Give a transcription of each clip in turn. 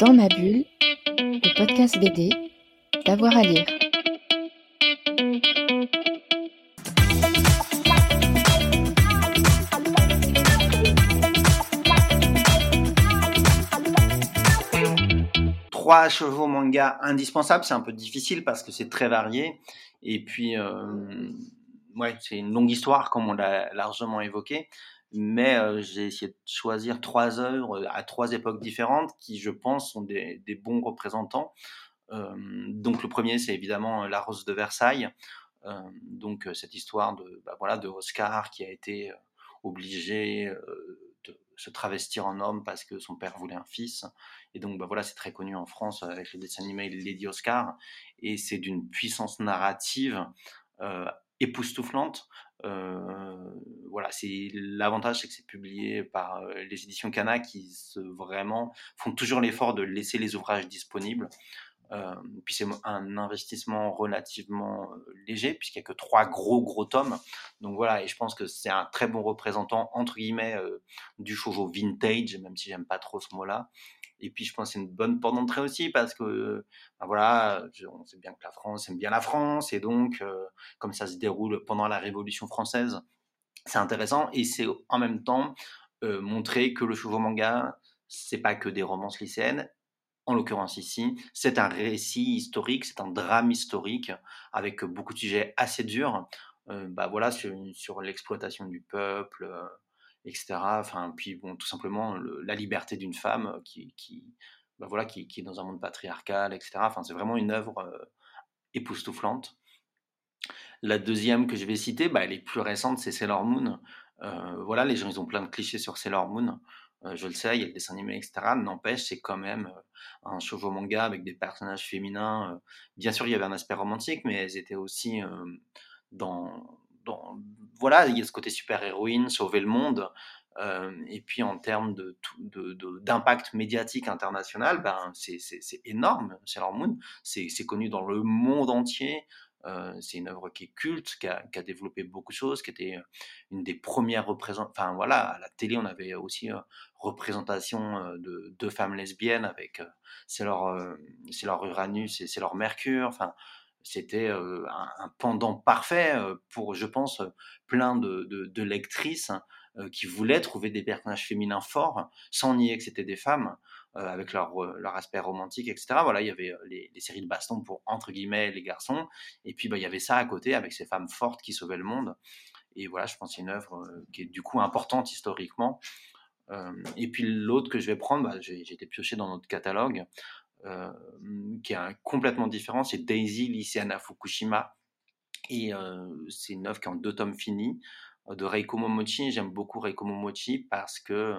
Dans ma bulle, le podcast BD, d'avoir à lire. Trois chevaux manga indispensables, c'est un peu difficile parce que c'est très varié. Et puis, euh, c'est une longue histoire, comme on l'a largement évoqué mais j'ai essayé de choisir trois œuvres à trois époques différentes qui, je pense, sont des, bons représentants. Donc le premier, c'est évidemment La Rose de Versailles, donc cette histoire de, bah, voilà, de qui a été obligé de se travestir en homme parce que son père voulait un fils. Et donc bah, voilà, c'est très connu en France avec le dessin animé Lady Oscar, et c'est d'une puissance narrative époustouflante. Voilà, c'est l'avantage, c'est que c'est publié par euh, les éditions Cana qui se, vraiment font toujours l'effort de laisser les ouvrages disponibles. Euh, puis c'est un investissement relativement euh, léger puisqu'il n'y a que trois gros gros tomes. Donc voilà, et je pense que c'est un très bon représentant entre guillemets du shoujo vintage, même si j'aime pas trop ce mot-là. Et puis, je pense que c'est une bonne porte d'entrée aussi parce que, ben voilà, on sait bien que la France aime bien la France et donc, euh, comme ça se déroule pendant la Révolution française, c'est intéressant et c'est en même temps euh, montrer que le shoujo manga, c'est pas que des romances lycéennes. En l'occurrence ici, c'est un récit historique, c'est un drame historique avec beaucoup de sujets assez durs. Euh, bah voilà, sur, l'exploitation du peuple, etc. Enfin, puis bon, tout simplement la liberté d'une femme qui, qui, bah voilà, qui, est dans un monde patriarcal, etc. Enfin, c'est vraiment une œuvre euh, époustouflante. La deuxième que je vais citer, bah, elle est plus récente, c'est Sailor Moon. Euh, voilà, les gens, ils ont plein de clichés sur Sailor Moon. Euh, je le sais, il y a le dessin animé, etc. N'empêche, c'est quand même un shoujo manga avec des personnages féminins. bien sûr, il y avait un aspect romantique, mais elles étaient aussi dans, voilà, il y a ce côté super-héroïne, sauver le monde. Euh, et puis en termes d'impact médiatique international, ben, c'est, énorme, Sailor Moon. C'est, connu dans le monde entier. Euh, c'est une œuvre qui est culte, qui a, développé beaucoup de choses, qui était une des premières représentations. Enfin voilà, à la télé, on avait aussi euh, représentation de deux femmes lesbiennes avec c'est leur, leur Uranus et c'est leur Mercure. Enfin, c'était un, pendant parfait pour, je pense, plein de, de, lectrices qui voulaient trouver des personnages féminins forts, sans nier que c'était des femmes, avec leur, leur aspect romantique, etc. Voilà, il y avait les, séries de baston pour, entre guillemets, les garçons, et puis bah, il y avait ça à côté, avec ces femmes fortes qui sauvaient le monde. Et voilà, je pense que c'est une œuvre qui est du coup importante historiquement. et puis l'autre que je vais prendre, bah, j'ai été pioché dans notre catalogue, euh, qui est complètement différent. C'est Daisy, lycéenne à Fukushima. Et euh, c'est une œuvre qui est en deux tomes finis euh, de Reiko Momochi. J'aime beaucoup Reiko Momochi parce que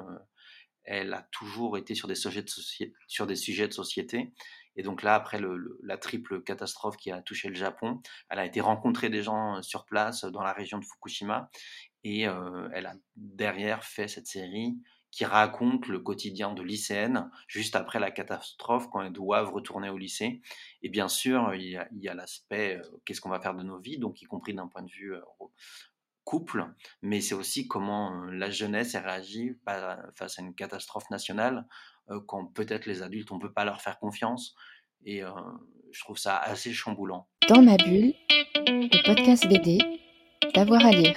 elle a toujours été sur des sujets de, sur des sujets de société. Et donc là, après la triple catastrophe qui a touché le Japon, elle a été rencontrer des gens sur place dans la région de Fukushima. Et elle a derrière fait cette série qui raconte le quotidien de lycéennes juste après la catastrophe quand elles doivent retourner au lycée. Et bien sûr, il y a, l'aspect euh, qu'est-ce qu'on va faire de nos vies, donc y compris d'un point de vue euh, couple, mais c'est aussi comment euh, la jeunesse réagit face à une catastrophe nationale, quand peut-être les adultes, on ne peut pas leur faire confiance. Et je trouve ça assez chamboulant. Dans ma bulle, le podcast BD, d'avoir à lire.